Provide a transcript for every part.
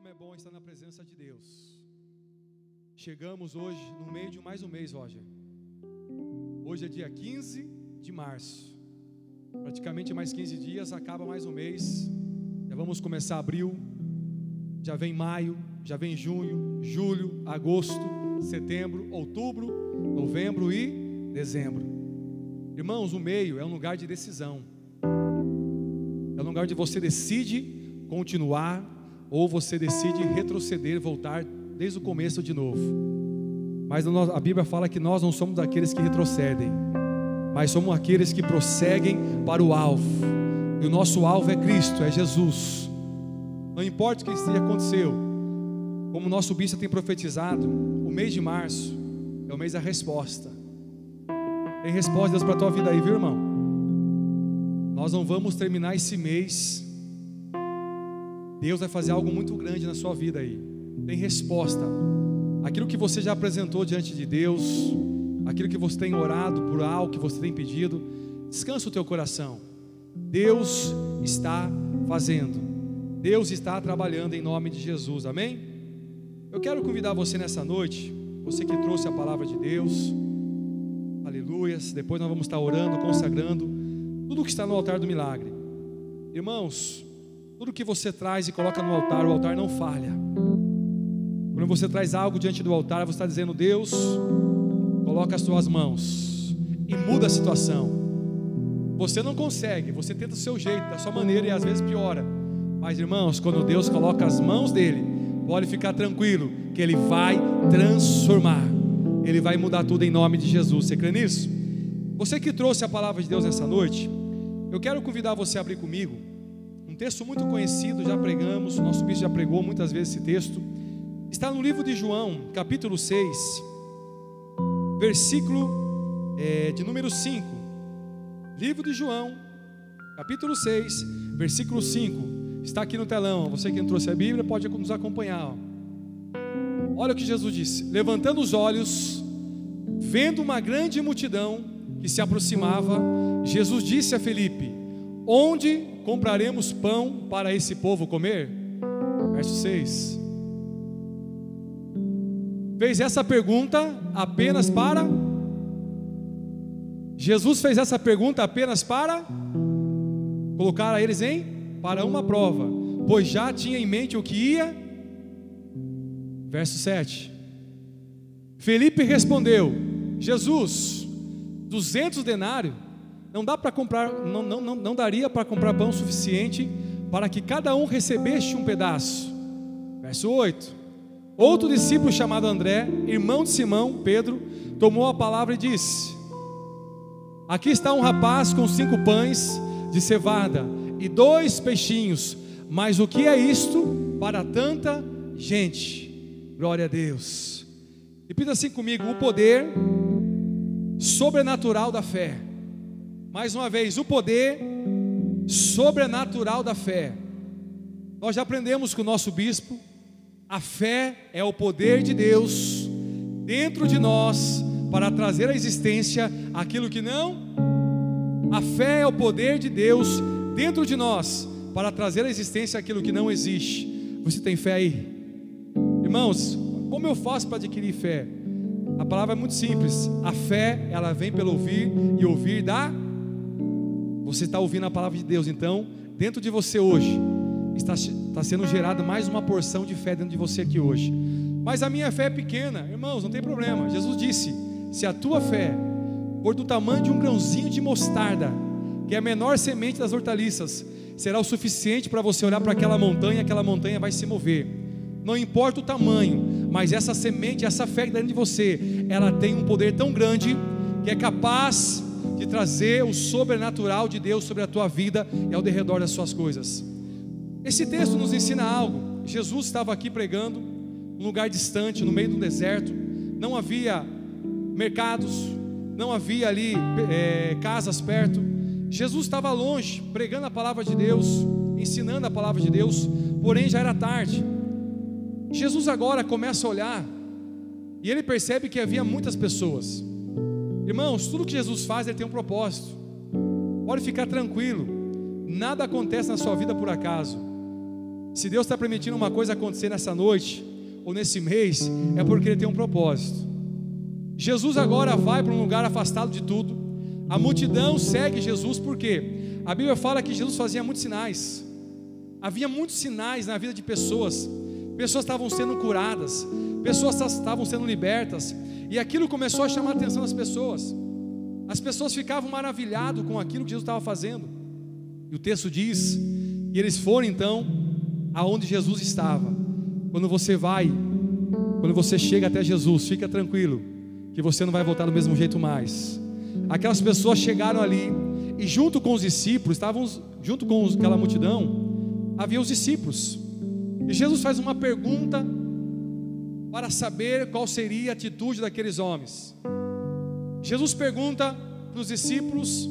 como é bom estar na presença de Deus. Chegamos hoje no meio de mais um mês, Roger. Hoje é dia 15 de março. Praticamente mais 15 dias, acaba mais um mês. Já vamos começar abril. Já vem maio, já vem junho, julho, agosto, setembro, outubro, novembro e dezembro. Irmãos, o meio é um lugar de decisão. É um lugar onde você decide continuar ou você decide retroceder, voltar desde o começo de novo. Mas a Bíblia fala que nós não somos daqueles que retrocedem, mas somos aqueles que prosseguem para o alvo. E o nosso alvo é Cristo, é Jesus. Não importa o que esteja aconteceu, como o nosso bispo tem profetizado, o mês de março é o mês da resposta. Tem resposta de Deus para a tua vida aí, viu, irmão? Nós não vamos terminar esse mês Deus vai fazer algo muito grande na sua vida aí. Tem resposta. Aquilo que você já apresentou diante de Deus, aquilo que você tem orado por algo que você tem pedido, descansa o teu coração. Deus está fazendo. Deus está trabalhando em nome de Jesus. Amém? Eu quero convidar você nessa noite, você que trouxe a palavra de Deus. Aleluias. Depois nós vamos estar orando, consagrando tudo que está no altar do milagre. Irmãos, tudo que você traz e coloca no altar, o altar não falha. Quando você traz algo diante do altar, você está dizendo: Deus, coloca as suas mãos e muda a situação. Você não consegue, você tenta o seu jeito, da sua maneira e às vezes piora. Mas irmãos, quando Deus coloca as mãos dele, pode ficar tranquilo que ele vai transformar. Ele vai mudar tudo em nome de Jesus. Você crê nisso? Você que trouxe a palavra de Deus nessa noite, eu quero convidar você a abrir comigo texto muito conhecido, já pregamos, nosso bispo já pregou muitas vezes esse texto. Está no livro de João, capítulo 6, versículo é, de número 5. Livro de João, capítulo 6, versículo 5. Está aqui no telão. Você que trouxe a Bíblia pode nos acompanhar. Olha o que Jesus disse: levantando os olhos, vendo uma grande multidão que se aproximava, Jesus disse a Felipe: Onde compraremos pão para esse povo comer? Verso 6. Fez essa pergunta apenas para. Jesus fez essa pergunta apenas para colocar a eles em para uma prova, pois já tinha em mente o que ia. Verso 7. Felipe respondeu: Jesus, duzentos denários não dá para comprar, não, não, não, não daria para comprar pão suficiente para que cada um recebesse um pedaço. Verso 8. Outro discípulo chamado André, irmão de Simão, Pedro, tomou a palavra e disse: Aqui está um rapaz com cinco pães de cevada e dois peixinhos, mas o que é isto para tanta gente? Glória a Deus. Repita assim comigo: o poder sobrenatural da fé. Mais uma vez, o poder sobrenatural da fé. Nós já aprendemos com o nosso bispo, a fé é o poder de Deus dentro de nós para trazer à existência aquilo que não. A fé é o poder de Deus dentro de nós para trazer à existência aquilo que não existe. Você tem fé aí? Irmãos, como eu faço para adquirir fé? A palavra é muito simples. A fé, ela vem pelo ouvir e ouvir da você está ouvindo a palavra de Deus, então, dentro de você hoje, está, está sendo gerada mais uma porção de fé dentro de você aqui hoje. Mas a minha fé é pequena, irmãos, não tem problema. Jesus disse: se a tua fé for do tamanho de um grãozinho de mostarda, que é a menor semente das hortaliças, será o suficiente para você olhar para aquela montanha, aquela montanha vai se mover. Não importa o tamanho, mas essa semente, essa fé dentro de você, ela tem um poder tão grande que é capaz de trazer o sobrenatural de Deus sobre a tua vida e ao derredor das suas coisas. Esse texto nos ensina algo. Jesus estava aqui pregando, num lugar distante, no meio do deserto, não havia mercados, não havia ali é, casas perto. Jesus estava longe, pregando a palavra de Deus, ensinando a palavra de Deus, porém já era tarde. Jesus agora começa a olhar e ele percebe que havia muitas pessoas. Irmãos, tudo que Jesus faz, ele tem um propósito. Pode ficar tranquilo. Nada acontece na sua vida por acaso. Se Deus está permitindo uma coisa acontecer nessa noite ou nesse mês, é porque Ele tem um propósito. Jesus agora vai para um lugar afastado de tudo. A multidão segue Jesus porque a Bíblia fala que Jesus fazia muitos sinais. Havia muitos sinais na vida de pessoas. Pessoas estavam sendo curadas, pessoas estavam sendo libertas, e aquilo começou a chamar a atenção das pessoas. As pessoas ficavam maravilhadas com aquilo que Jesus estava fazendo. E o texto diz: e eles foram então aonde Jesus estava. Quando você vai, quando você chega até Jesus, fica tranquilo, que você não vai voltar do mesmo jeito mais. Aquelas pessoas chegaram ali e junto com os discípulos, estavam junto com aquela multidão, havia os discípulos. E Jesus faz uma pergunta para saber qual seria a atitude daqueles homens. Jesus pergunta para os discípulos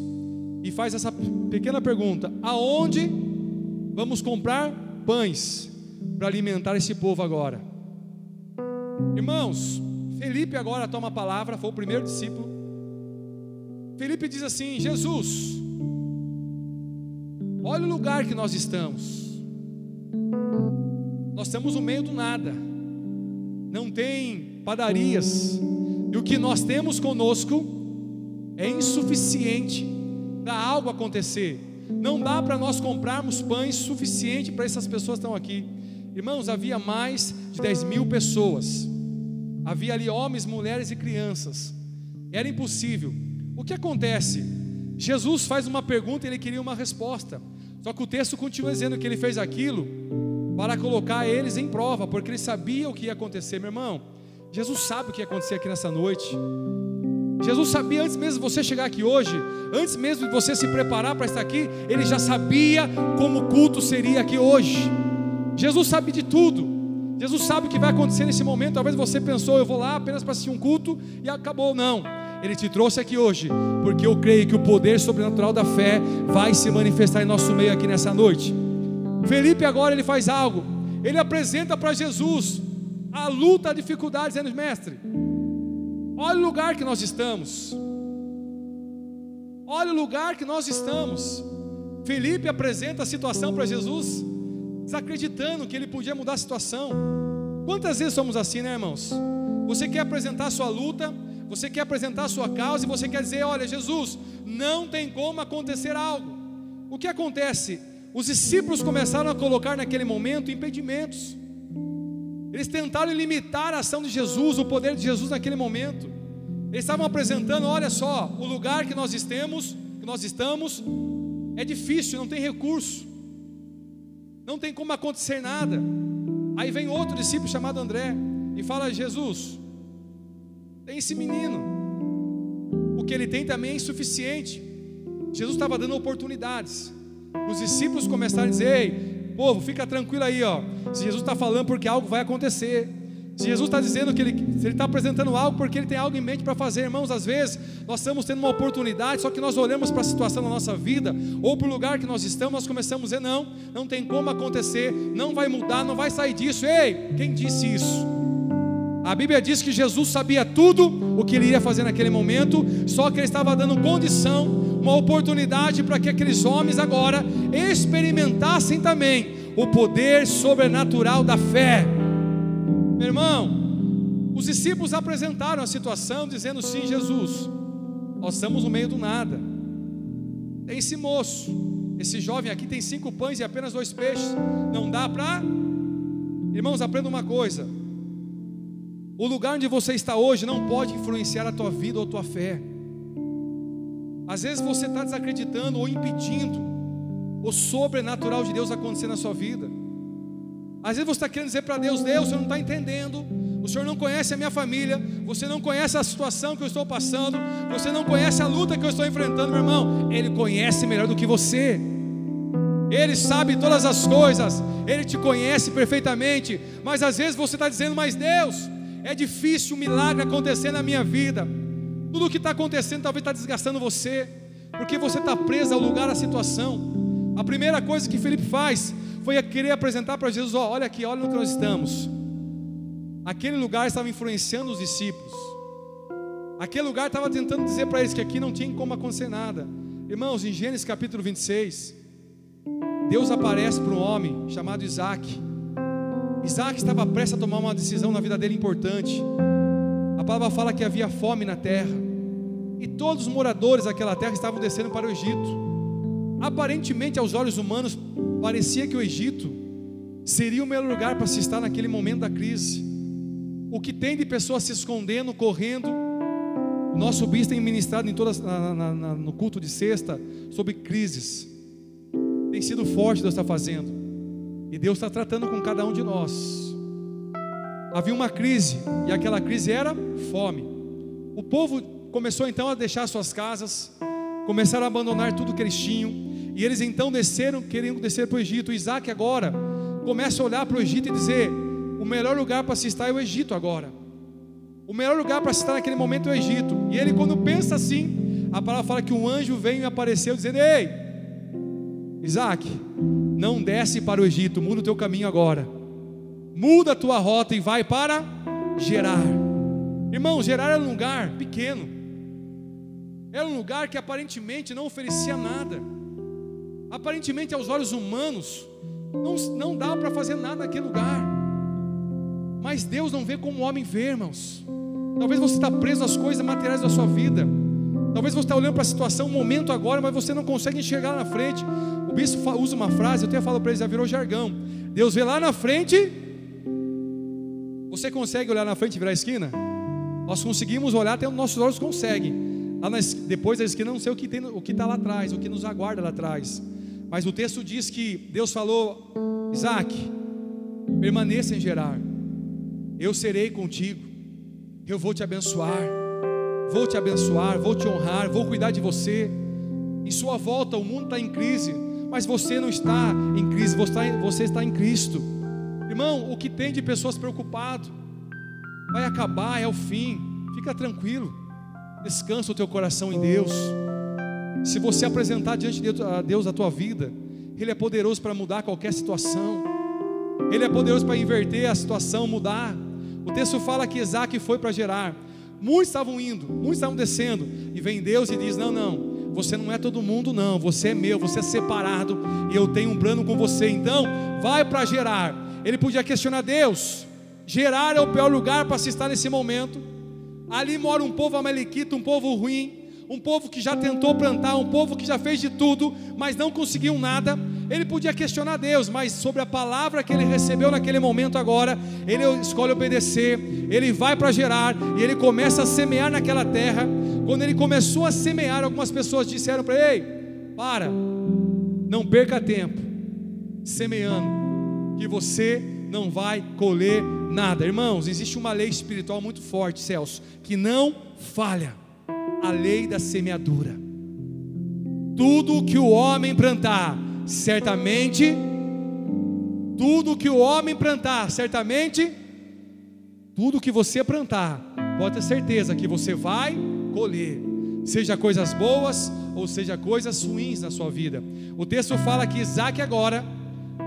e faz essa pequena pergunta: aonde vamos comprar pães para alimentar esse povo agora? Irmãos, Felipe agora toma a palavra, foi o primeiro discípulo. Felipe diz assim: Jesus, olha o lugar que nós estamos. Nós estamos no meio do nada, não tem padarias, e o que nós temos conosco é insuficiente para algo acontecer. Não dá para nós comprarmos pães suficiente para essas pessoas que estão aqui. Irmãos, havia mais de 10 mil pessoas. Havia ali homens, mulheres e crianças. Era impossível. O que acontece? Jesus faz uma pergunta e ele queria uma resposta. Só que o texto continua dizendo que ele fez aquilo para colocar eles em prova, porque ele sabia o que ia acontecer, meu irmão. Jesus sabe o que ia acontecer aqui nessa noite. Jesus sabia antes mesmo de você chegar aqui hoje, antes mesmo de você se preparar para estar aqui, ele já sabia como o culto seria aqui hoje. Jesus sabe de tudo. Jesus sabe o que vai acontecer nesse momento. Talvez você pensou, eu vou lá apenas para assistir um culto e acabou. Não. Ele te trouxe aqui hoje, porque eu creio que o poder sobrenatural da fé vai se manifestar em nosso meio aqui nessa noite. Felipe agora ele faz algo. Ele apresenta para Jesus a luta, a dificuldade, dizendo: Mestre, olha o lugar que nós estamos. Olha o lugar que nós estamos. Felipe apresenta a situação para Jesus, desacreditando que ele podia mudar a situação. Quantas vezes somos assim, né, irmãos? Você quer apresentar a sua luta, você quer apresentar a sua causa e você quer dizer: Olha, Jesus, não tem como acontecer algo. O que acontece? Os discípulos começaram a colocar naquele momento impedimentos. Eles tentaram limitar a ação de Jesus, o poder de Jesus naquele momento. Eles estavam apresentando, olha só, o lugar que nós estamos, que nós estamos, é difícil, não tem recurso. Não tem como acontecer nada. Aí vem outro discípulo chamado André e fala: "Jesus, tem esse menino. O que ele tem também é insuficiente. Jesus estava dando oportunidades. Os discípulos começaram a dizer: Ei, povo, fica tranquilo aí, ó. Se Jesus está falando, porque algo vai acontecer. Se Jesus está dizendo que ele, está apresentando algo, porque ele tem algo em mente para fazer, irmãos, às vezes nós estamos tendo uma oportunidade, só que nós olhamos para a situação da nossa vida, ou para o lugar que nós estamos, nós começamos a dizer: não, não tem como acontecer, não vai mudar, não vai sair disso. Ei, quem disse isso? A Bíblia diz que Jesus sabia tudo o que ele ia fazer naquele momento, só que ele estava dando condição, uma oportunidade para que aqueles homens agora experimentassem também o poder sobrenatural da fé. Meu irmão, os discípulos apresentaram a situação dizendo: sim, Jesus, nós estamos no meio do nada. Tem esse moço, esse jovem aqui tem cinco pães e apenas dois peixes. Não dá para. Irmãos, aprenda uma coisa: o lugar onde você está hoje não pode influenciar a tua vida ou a tua fé. Às vezes você está desacreditando ou impedindo o sobrenatural de Deus acontecer na sua vida. Às vezes você está querendo dizer para Deus: Deus, você não está entendendo. O Senhor não conhece a minha família, você não conhece a situação que eu estou passando, você não conhece a luta que eu estou enfrentando, meu irmão. Ele conhece melhor do que você. Ele sabe todas as coisas, Ele te conhece perfeitamente, mas às vezes você está dizendo, mas Deus, é difícil um milagre acontecer na minha vida. Tudo o que está acontecendo talvez está desgastando você, porque você está preso ao lugar, à situação. A primeira coisa que Felipe faz foi querer apresentar para Jesus: ó, olha aqui, olha que nós estamos. Aquele lugar estava influenciando os discípulos. Aquele lugar estava tentando dizer para eles que aqui não tinha como acontecer nada. Irmãos, em Gênesis capítulo 26, Deus aparece para um homem chamado Isaac. Isaac estava prestes a tomar uma decisão na vida dele importante. Palavra fala que havia fome na terra. E todos os moradores daquela terra estavam descendo para o Egito. Aparentemente, aos olhos humanos, parecia que o Egito seria o melhor lugar para se estar naquele momento da crise. O que tem de pessoas se escondendo, correndo. Nosso bispo tem ministrado em todas, na, na, na, no culto de sexta sobre crises. Tem sido forte Deus está fazendo. E Deus está tratando com cada um de nós. Havia uma crise, e aquela crise era fome. O povo começou então a deixar suas casas, começaram a abandonar tudo que eles tinham, e eles então desceram, querendo descer para o Egito. Isaac agora começa a olhar para o Egito e dizer: o melhor lugar para se estar é o Egito agora. O melhor lugar para se estar naquele momento é o Egito. E ele, quando pensa assim, a palavra fala que um anjo veio e apareceu, dizendo: Ei, Isaac, não desce para o Egito, muda o teu caminho agora. Muda a tua rota e vai para Gerar. Irmão, Gerar era um lugar pequeno. Era um lugar que aparentemente não oferecia nada. Aparentemente, aos olhos humanos, não, não dá para fazer nada naquele lugar. Mas Deus não vê como o homem vê, irmãos. Talvez você está preso às coisas materiais da sua vida. Talvez você está olhando para a situação, um momento agora, mas você não consegue enxergar na frente. O bispo usa uma frase, eu até falo para ele, já virou jargão. Deus vê lá na frente. Você consegue olhar na frente e virar a esquina? Nós conseguimos olhar, até os nossos olhos conseguem. Lá na, depois da esquina, não sei o que tem, o que está lá atrás, o que nos aguarda lá atrás. Mas o texto diz que Deus falou: Isaac, permaneça em Gerar, eu serei contigo, eu vou te abençoar, vou te abençoar, vou te honrar, vou cuidar de você. Em sua volta, o mundo está em crise, mas você não está em crise, você está em Cristo. Irmão, o que tem de pessoas preocupado vai acabar, é o fim. Fica tranquilo, descansa o teu coração em Deus. Se você apresentar diante de Deus a tua vida, Ele é poderoso para mudar qualquer situação. Ele é poderoso para inverter a situação, mudar. O texto fala que Isaac foi para Gerar. Muitos estavam indo, muitos estavam descendo. E vem Deus e diz: Não, não, você não é todo mundo, não. Você é meu, você é separado. E eu tenho um plano com você. Então, vai para Gerar. Ele podia questionar Deus. Gerar é o pior lugar para se estar nesse momento. Ali mora um povo amalequita, um povo ruim um povo que já tentou plantar, um povo que já fez de tudo, mas não conseguiu nada. Ele podia questionar Deus, mas sobre a palavra que ele recebeu naquele momento agora, ele escolhe obedecer, ele vai para Gerar e ele começa a semear naquela terra. Quando ele começou a semear, algumas pessoas disseram para ele: Ei, para, não perca tempo semeando, que você não vai colher nada. Irmãos, existe uma lei espiritual muito forte, Celso, que não falha a lei da semeadura. Tudo que o homem plantar, certamente, tudo que o homem plantar, certamente, tudo que você plantar, pode ter certeza que você vai colher, seja coisas boas ou seja coisas ruins na sua vida. O texto fala que Isaac agora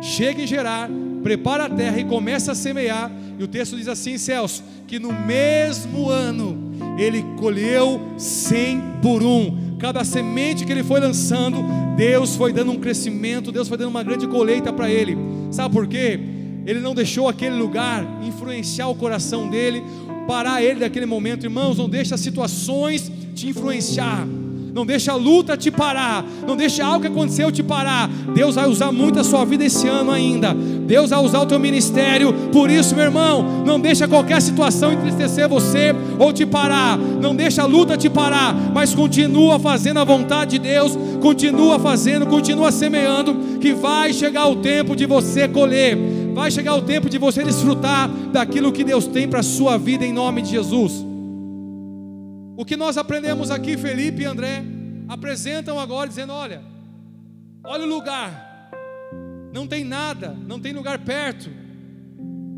chega em Gerar, prepara a terra e começa a semear. E o texto diz assim, Celso, que no mesmo ano ele colheu cem por um. Cada semente que ele foi lançando, Deus foi dando um crescimento, Deus foi dando uma grande colheita para ele. Sabe por quê? Ele não deixou aquele lugar influenciar o coração dele, parar ele daquele momento. Irmãos, não deixa situações te influenciar não deixa a luta te parar, não deixa algo que aconteceu te parar. Deus vai usar muito a sua vida esse ano ainda. Deus vai usar o teu ministério. Por isso, meu irmão, não deixa qualquer situação entristecer você ou te parar. Não deixa a luta te parar, mas continua fazendo a vontade de Deus, continua fazendo, continua semeando, que vai chegar o tempo de você colher. Vai chegar o tempo de você desfrutar daquilo que Deus tem para a sua vida em nome de Jesus. O que nós aprendemos aqui, Felipe e André, apresentam agora dizendo: olha, olha o lugar, não tem nada, não tem lugar perto.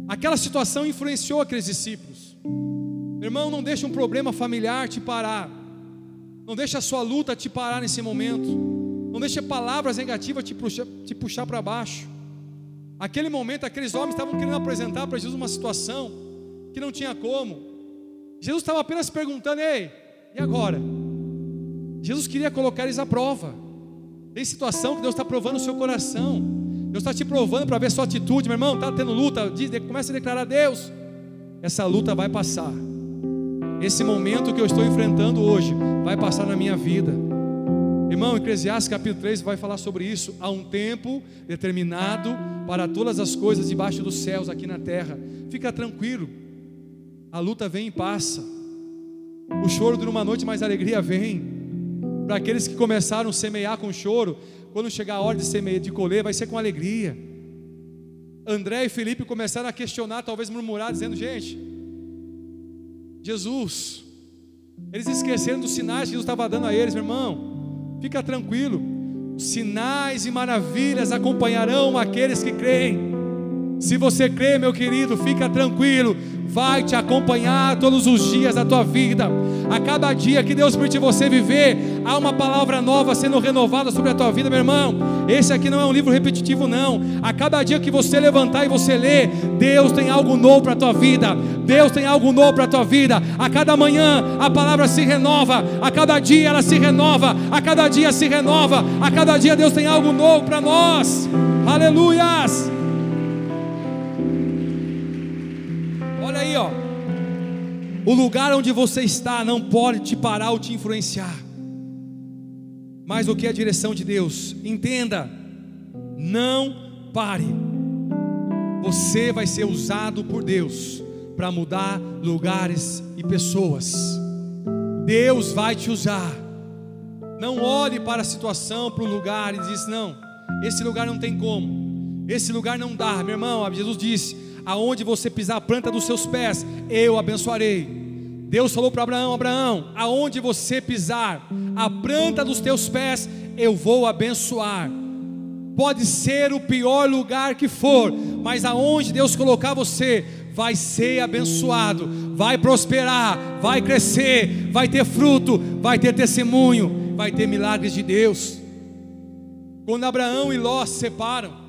Aquela situação influenciou aqueles discípulos. Irmão, não deixa um problema familiar te parar, não deixa a sua luta te parar nesse momento, não deixa palavras negativas te puxar, te puxar para baixo. Aquele momento, aqueles homens estavam querendo apresentar para Jesus uma situação que não tinha como. Jesus estava apenas perguntando: ei, e agora? Jesus queria colocar eles à prova. Tem situação que Deus está provando o seu coração. Deus está te provando para ver sua atitude, meu irmão. Está tendo luta, diz, começa a declarar a Deus. Essa luta vai passar. Esse momento que eu estou enfrentando hoje vai passar na minha vida. Irmão, Eclesiastes capítulo 3 vai falar sobre isso. Há um tempo determinado para todas as coisas debaixo dos céus aqui na terra. Fica tranquilo. A luta vem e passa. O choro dura uma noite, mas a alegria vem. Para aqueles que começaram a semear com choro, quando chegar a hora de semear, de colher, vai ser com alegria. André e Felipe começaram a questionar, talvez murmurar, dizendo: gente, Jesus, eles esqueceram dos sinais que Jesus estava dando a eles, meu irmão, fica tranquilo, sinais e maravilhas acompanharão aqueles que creem. Se você crê, meu querido, fica tranquilo, vai te acompanhar todos os dias da tua vida. A cada dia que Deus permite você viver, há uma palavra nova sendo renovada sobre a tua vida, meu irmão. Esse aqui não é um livro repetitivo, não. A cada dia que você levantar e você ler, Deus tem algo novo para a tua vida. Deus tem algo novo para a tua vida. A cada manhã a palavra se renova, a cada dia ela se renova, a cada dia se renova, a cada dia Deus tem algo novo para nós. Aleluias! O lugar onde você está não pode te parar ou te influenciar. Mas o que é a direção de Deus? Entenda, não pare. Você vai ser usado por Deus para mudar lugares e pessoas. Deus vai te usar. Não olhe para a situação, para o lugar e diz: não, esse lugar não tem como, esse lugar não dá. Meu irmão, Jesus disse: aonde você pisar a planta dos seus pés, eu abençoarei. Deus falou para Abraão: Abraão, aonde você pisar a planta dos teus pés, eu vou abençoar. Pode ser o pior lugar que for, mas aonde Deus colocar você, vai ser abençoado, vai prosperar, vai crescer, vai ter fruto, vai ter testemunho, vai ter milagres de Deus. Quando Abraão e Ló se separam,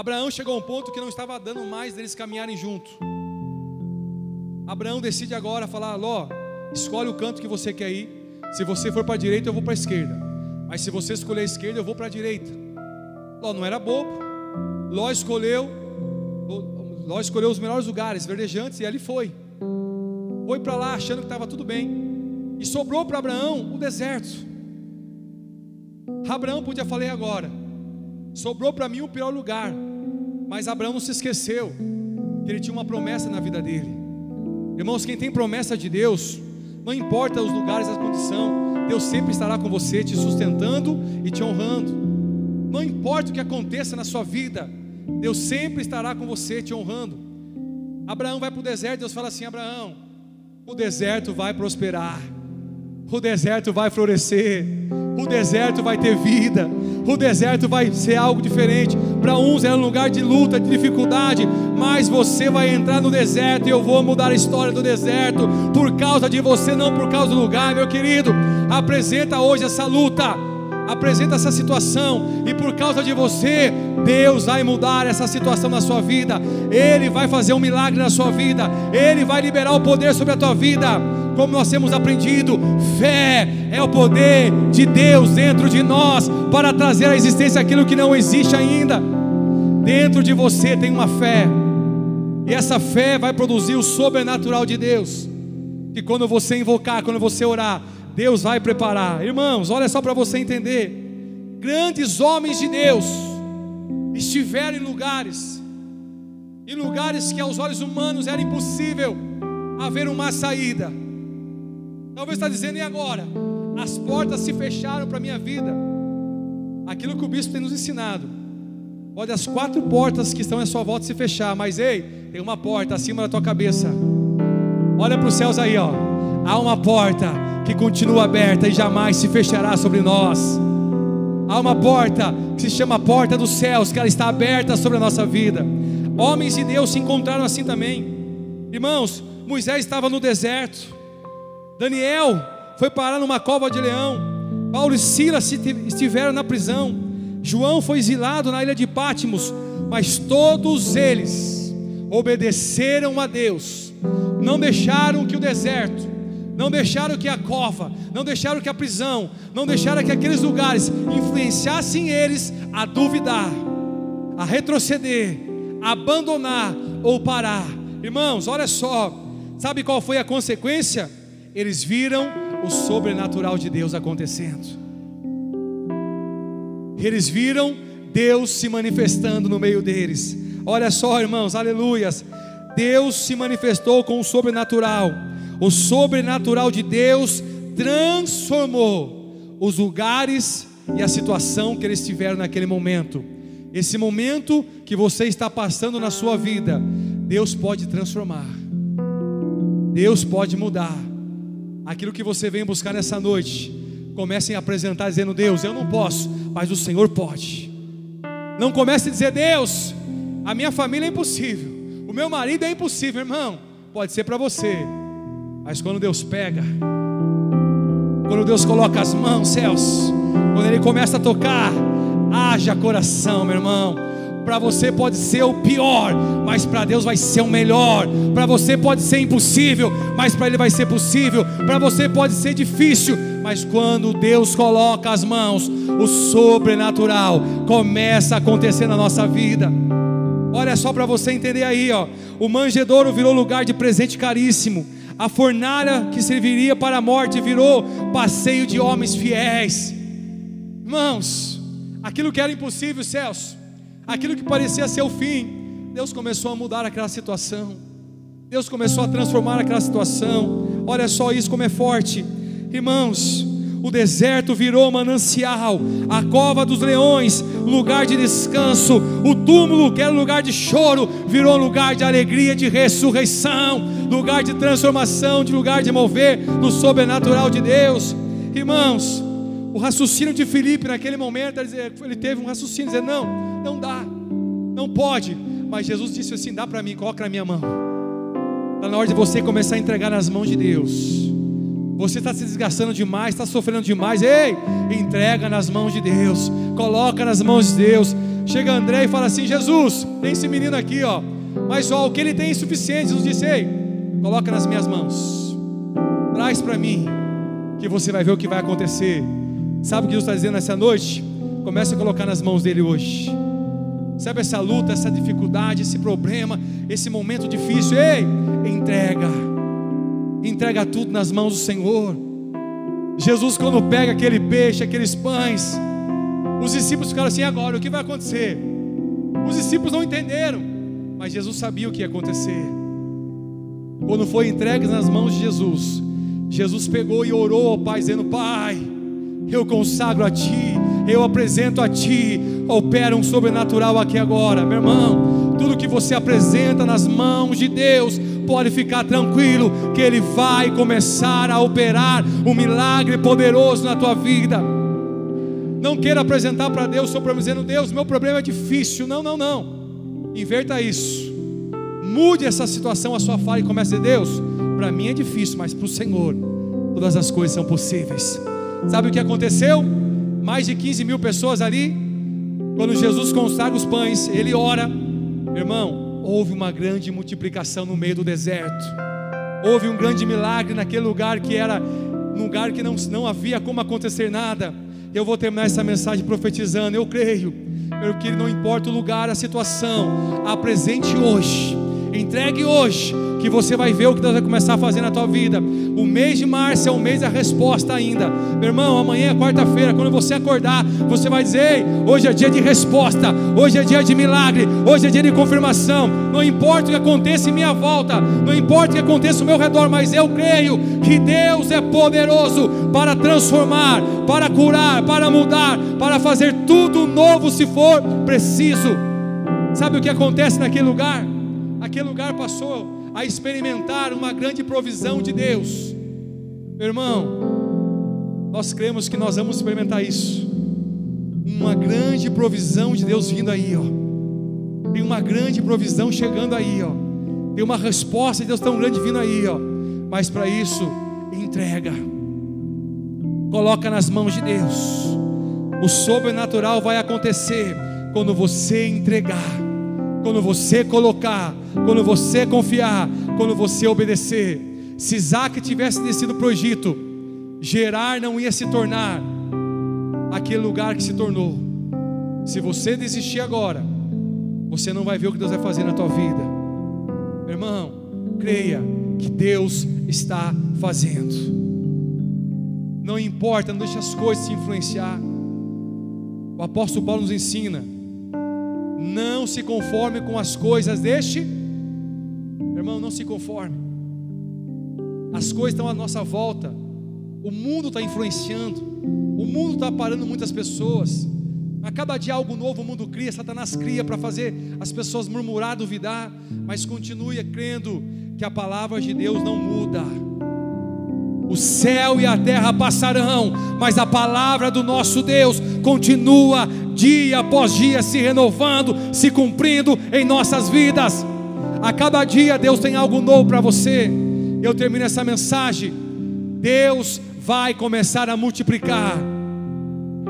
Abraão chegou a um ponto que não estava dando mais deles caminharem junto. Abraão decide agora falar: Ló, escolhe o canto que você quer ir. Se você for para a direita, eu vou para a esquerda. Mas se você escolher a esquerda, eu vou para a direita. Ló não era bobo. Ló escolheu, Ló escolheu os melhores lugares, verdejantes, e ali foi. Foi para lá achando que estava tudo bem. E sobrou para Abraão o deserto. Abraão podia falar agora. Sobrou para mim o pior lugar. Mas Abraão não se esqueceu que ele tinha uma promessa na vida dele. Irmãos, quem tem promessa de Deus, não importa os lugares, a condição, Deus sempre estará com você, te sustentando e te honrando. Não importa o que aconteça na sua vida, Deus sempre estará com você, te honrando. Abraão vai para o deserto, Deus fala assim: Abraão, o deserto vai prosperar o deserto vai florescer, o deserto vai ter vida, o deserto vai ser algo diferente. Para uns é um lugar de luta, de dificuldade, mas você vai entrar no deserto e eu vou mudar a história do deserto por causa de você, não por causa do lugar, meu querido. Apresenta hoje essa luta, apresenta essa situação, e por causa de você, Deus vai mudar essa situação na sua vida, Ele vai fazer um milagre na sua vida, Ele vai liberar o poder sobre a tua vida como nós temos aprendido, fé é o poder de Deus dentro de nós para trazer à existência aquilo que não existe ainda. Dentro de você tem uma fé, e essa fé vai produzir o sobrenatural de Deus. Que quando você invocar, quando você orar, Deus vai preparar. Irmãos, olha só para você entender: grandes homens de Deus estiveram em lugares, em lugares que aos olhos humanos era impossível haver uma saída Talvez está dizendo, e agora? As portas se fecharam para a minha vida. Aquilo que o bispo tem nos ensinado. Pode as quatro portas que estão à sua volta se fechar, mas ei, tem uma porta acima da tua cabeça. Olha para os céus aí, ó. Há uma porta que continua aberta e jamais se fechará sobre nós. Há uma porta que se chama Porta dos Céus, que ela está aberta sobre a nossa vida. Homens de Deus se encontraram assim também. Irmãos, Moisés estava no deserto. Daniel foi parar numa cova de leão. Paulo e Silas estiveram na prisão. João foi exilado na ilha de Pátimos. Mas todos eles obedeceram a Deus. Não deixaram que o deserto, não deixaram que a cova, não deixaram que a prisão, não deixaram que aqueles lugares influenciassem eles a duvidar, a retroceder, a abandonar ou parar. Irmãos, olha só, sabe qual foi a consequência? Eles viram o sobrenatural de Deus acontecendo. Eles viram Deus se manifestando no meio deles. Olha só, irmãos, aleluias. Deus se manifestou com o sobrenatural. O sobrenatural de Deus transformou os lugares e a situação que eles tiveram naquele momento. Esse momento que você está passando na sua vida, Deus pode transformar. Deus pode mudar. Aquilo que você vem buscar nessa noite, comecem a apresentar dizendo: Deus, eu não posso, mas o Senhor pode. Não comece a dizer: Deus, a minha família é impossível, o meu marido é impossível, irmão. Pode ser para você, mas quando Deus pega, quando Deus coloca as mãos, céus, quando Ele começa a tocar, haja coração, meu irmão. Para você pode ser o pior, mas para Deus vai ser o melhor. Para você pode ser impossível, mas para Ele vai ser possível. Para você pode ser difícil, mas quando Deus coloca as mãos, o sobrenatural começa a acontecer na nossa vida. Olha só para você entender aí, ó. O manjedouro virou lugar de presente caríssimo. A fornalha que serviria para a morte virou passeio de homens fiéis. Irmãos, aquilo que era impossível, céus, aquilo que parecia ser o fim, Deus começou a mudar aquela situação. Deus começou a transformar aquela situação. Olha só isso como é forte. Irmãos, o deserto virou manancial, a cova dos leões, lugar de descanso, o túmulo, que era lugar de choro, virou lugar de alegria, de ressurreição, lugar de transformação, de lugar de mover no sobrenatural de Deus. Irmãos, o raciocínio de Filipe naquele momento, ele teve um raciocínio, dizendo: Não, não dá, não pode. Mas Jesus disse assim: Dá para mim, coloca na minha mão. Está na hora de você começar a entregar nas mãos de Deus. Você está se desgastando demais, está sofrendo demais. Ei, entrega nas mãos de Deus. Coloca nas mãos de Deus. Chega André e fala assim: Jesus, tem esse menino aqui, ó. Mas ó, o que ele tem é insuficiente. Jesus disse: Ei, coloca nas minhas mãos. Traz para mim, que você vai ver o que vai acontecer. Sabe o que Deus está dizendo nessa noite? Comece a colocar nas mãos dele hoje. Sabe essa luta, essa dificuldade, esse problema, esse momento difícil? Ei, entrega entrega tudo nas mãos do Senhor. Jesus, quando pega aquele peixe, aqueles pães, os discípulos ficaram assim: agora, o que vai acontecer? Os discípulos não entenderam, mas Jesus sabia o que ia acontecer. Quando foi entregue nas mãos de Jesus, Jesus pegou e orou ao Pai, dizendo: Pai, eu consagro a Ti, eu apresento a Ti, opera um sobrenatural aqui agora, meu irmão. Tudo que você apresenta nas mãos de Deus, pode ficar tranquilo que Ele vai começar a operar um milagre poderoso na tua vida. Não queira apresentar para Deus o seu problema dizendo, Deus, meu problema é difícil. Não, não, não. Inverta isso. Mude essa situação a sua fala e comece a dizer, Deus, para mim é difícil, mas para o Senhor todas as coisas são possíveis. Sabe o que aconteceu? Mais de 15 mil pessoas ali, quando Jesus consagra os pães, ele ora, irmão, houve uma grande multiplicação no meio do deserto. Houve um grande milagre naquele lugar que era um lugar que não, não havia como acontecer nada. Eu vou terminar essa mensagem profetizando. Eu creio, meu que não importa o lugar, a situação, apresente hoje, entregue hoje que você vai ver o que Deus vai começar a fazer na tua vida. O mês de março é o mês da resposta ainda. Meu irmão, amanhã é quarta-feira, quando você acordar, você vai dizer: Ei, hoje é dia de resposta, hoje é dia de milagre, hoje é dia de confirmação. Não importa o que aconteça em minha volta, não importa o que aconteça ao meu redor, mas eu creio que Deus é poderoso para transformar, para curar, para mudar, para fazer tudo novo se for preciso. Sabe o que acontece naquele lugar? Aquele lugar passou a experimentar uma grande provisão de Deus. Meu irmão, nós cremos que nós vamos experimentar isso. Uma grande provisão de Deus vindo aí, ó. Tem uma grande provisão chegando aí, ó. Tem uma resposta de Deus tão grande vindo aí, ó. Mas para isso, entrega. Coloca nas mãos de Deus. O sobrenatural vai acontecer quando você entregar quando você colocar, quando você confiar, quando você obedecer. Se Isaac tivesse descido para o Egito, Gerar não ia se tornar aquele lugar que se tornou. Se você desistir agora, você não vai ver o que Deus vai fazer na tua vida. Meu irmão, creia que Deus está fazendo. Não importa, não deixe as coisas se influenciar. O apóstolo Paulo nos ensina: não se conforme com as coisas deste. Irmão, não se conforme. As coisas estão à nossa volta. O mundo está influenciando. O mundo está parando muitas pessoas. A cada dia algo novo o mundo cria, Satanás cria para fazer as pessoas murmurar, duvidar, mas continue crendo que a palavra de Deus não muda. O céu e a terra passarão, mas a palavra do nosso Deus continua dia após dia se renovando, se cumprindo em nossas vidas. A cada dia Deus tem algo novo para você. Eu termino essa mensagem. Deus vai começar a multiplicar.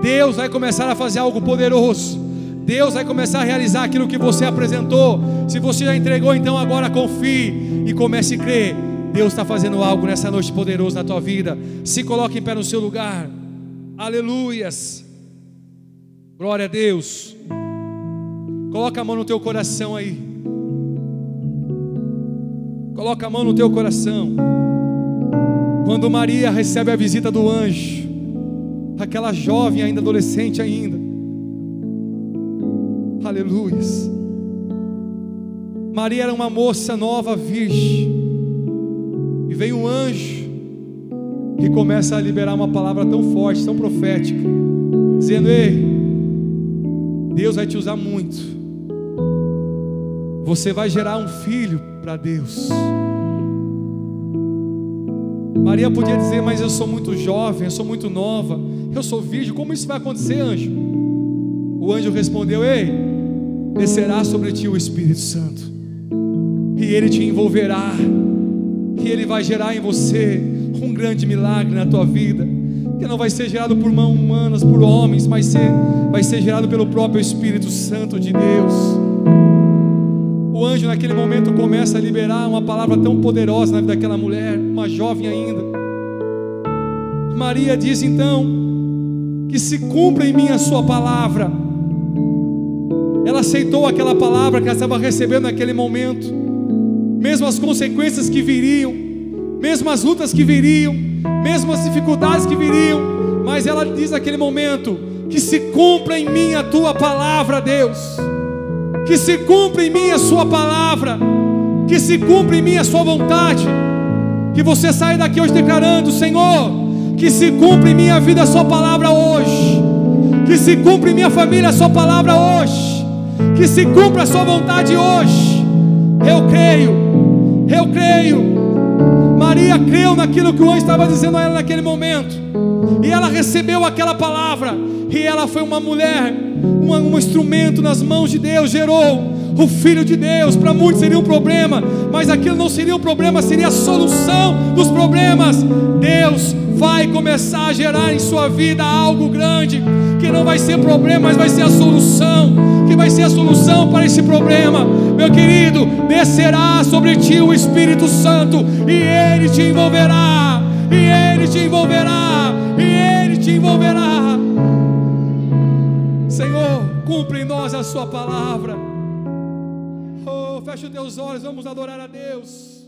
Deus vai começar a fazer algo poderoso. Deus vai começar a realizar aquilo que você apresentou. Se você já entregou, então agora confie e comece a crer. Deus está fazendo algo nessa noite poderoso na tua vida. Se coloque em pé no seu lugar. Aleluias. Glória a Deus. Coloca a mão no teu coração aí. Coloca a mão no teu coração. Quando Maria recebe a visita do anjo, aquela jovem ainda adolescente ainda. Aleluias. Maria era uma moça nova, virgem. Vem um anjo que começa a liberar uma palavra tão forte, tão profética, dizendo: "Ei, Deus vai te usar muito. Você vai gerar um filho para Deus." Maria podia dizer, mas eu sou muito jovem, eu sou muito nova, eu sou virgem, como isso vai acontecer, anjo? O anjo respondeu: Ei, descerá sobre ti o Espírito Santo, e ele te envolverá, e ele vai gerar em você um grande milagre na tua vida, que não vai ser gerado por mãos humanas, por homens, mas ser, vai ser gerado pelo próprio Espírito Santo de Deus o anjo naquele momento começa a liberar uma palavra tão poderosa na vida daquela mulher, uma jovem ainda. Maria diz então: que se cumpra em mim a sua palavra. Ela aceitou aquela palavra que ela estava recebendo naquele momento, mesmo as consequências que viriam, mesmo as lutas que viriam, mesmo as dificuldades que viriam, mas ela diz naquele momento: que se cumpra em mim a tua palavra, Deus. Que se cumpra em mim a Sua palavra, que se cumpra em mim a Sua vontade, que você saia daqui hoje declarando: Senhor, que se cumpra em minha vida a Sua palavra hoje, que se cumpra em minha família a Sua palavra hoje, que se cumpra a Sua vontade hoje. Eu creio, eu creio. Maria creu naquilo que o anjo estava dizendo a ela naquele momento, e ela recebeu aquela palavra, e ela foi uma mulher um, um instrumento nas mãos de Deus, gerou o Filho de Deus. Para muitos seria um problema, mas aquilo não seria um problema, seria a solução dos problemas. Deus vai começar a gerar em sua vida algo grande, que não vai ser problema, mas vai ser a solução, que vai ser a solução para esse problema. Meu querido, descerá sobre ti o Espírito Santo e ele te envolverá, e ele te envolverá, e ele te envolverá. Senhor, cumpre em nós a Sua palavra. Oh, fecha os teus olhos, vamos adorar a Deus.